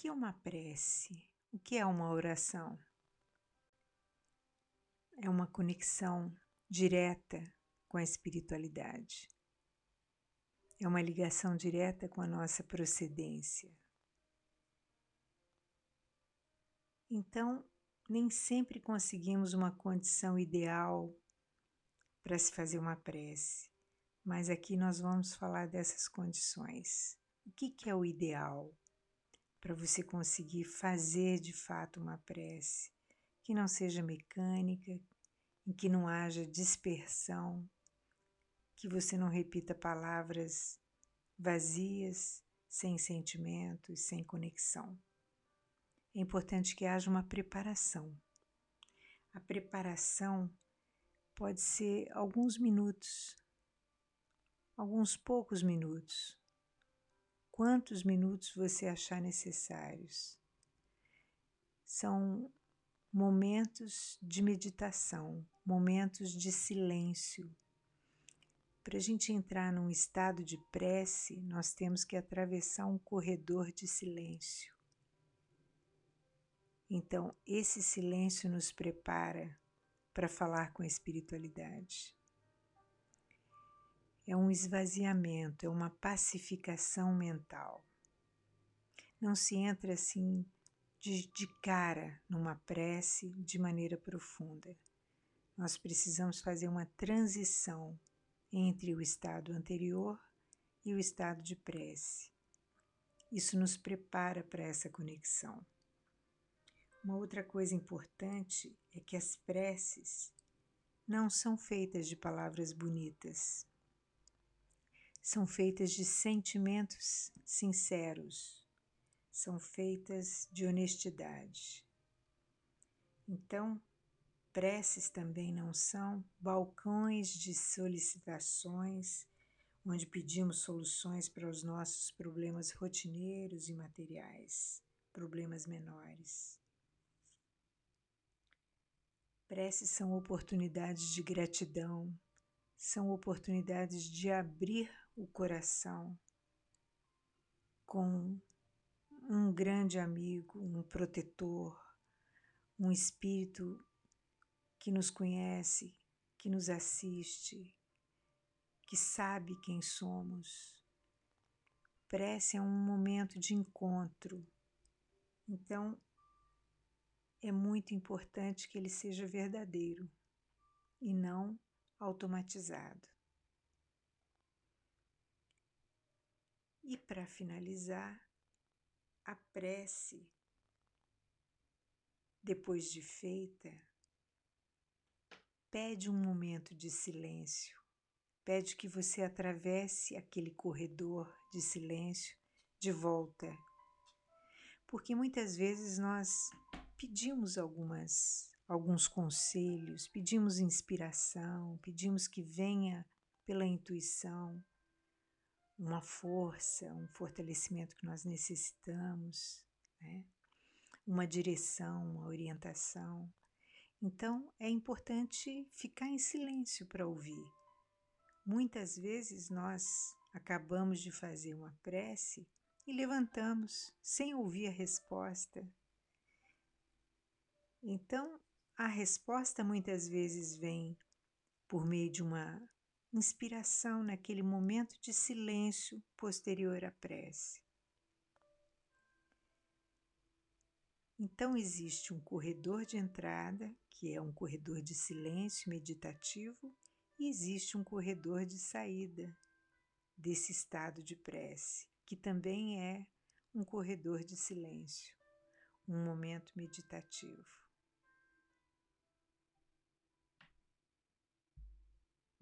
que é uma prece? O que é uma oração? É uma conexão direta com a espiritualidade. É uma ligação direta com a nossa procedência. Então, nem sempre conseguimos uma condição ideal para se fazer uma prece, mas aqui nós vamos falar dessas condições. O que, que é o ideal para você conseguir fazer de fato uma prece que não seja mecânica, em que não haja dispersão, que você não repita palavras vazias, sem sentimentos, sem conexão. É importante que haja uma preparação. A preparação pode ser alguns minutos, alguns poucos minutos. Quantos minutos você achar necessários? São momentos de meditação, momentos de silêncio. Para a gente entrar num estado de prece, nós temos que atravessar um corredor de silêncio. Então, esse silêncio nos prepara para falar com a espiritualidade. É um esvaziamento, é uma pacificação mental. Não se entra assim de, de cara numa prece de maneira profunda. Nós precisamos fazer uma transição entre o estado anterior e o estado de prece. Isso nos prepara para essa conexão. Uma outra coisa importante é que as preces não são feitas de palavras bonitas, são feitas de sentimentos sinceros, são feitas de honestidade. Então, preces também não são balcões de solicitações onde pedimos soluções para os nossos problemas rotineiros e materiais, problemas menores. Preces são oportunidades de gratidão, são oportunidades de abrir o coração com um grande amigo, um protetor, um espírito que nos conhece, que nos assiste, que sabe quem somos. Prece é um momento de encontro. Então, é muito importante que ele seja verdadeiro e não automatizado. E para finalizar, a prece, depois de feita, pede um momento de silêncio, pede que você atravesse aquele corredor de silêncio de volta. Porque muitas vezes nós pedimos algumas alguns conselhos, pedimos inspiração, pedimos que venha pela intuição uma força, um fortalecimento que nós necessitamos, né? uma direção, uma orientação. Então é importante ficar em silêncio para ouvir. Muitas vezes nós acabamos de fazer uma prece e levantamos sem ouvir a resposta. Então a resposta muitas vezes vem por meio de uma inspiração naquele momento de silêncio posterior à prece. Então existe um corredor de entrada, que é um corredor de silêncio meditativo, e existe um corredor de saída desse estado de prece, que também é um corredor de silêncio, um momento meditativo.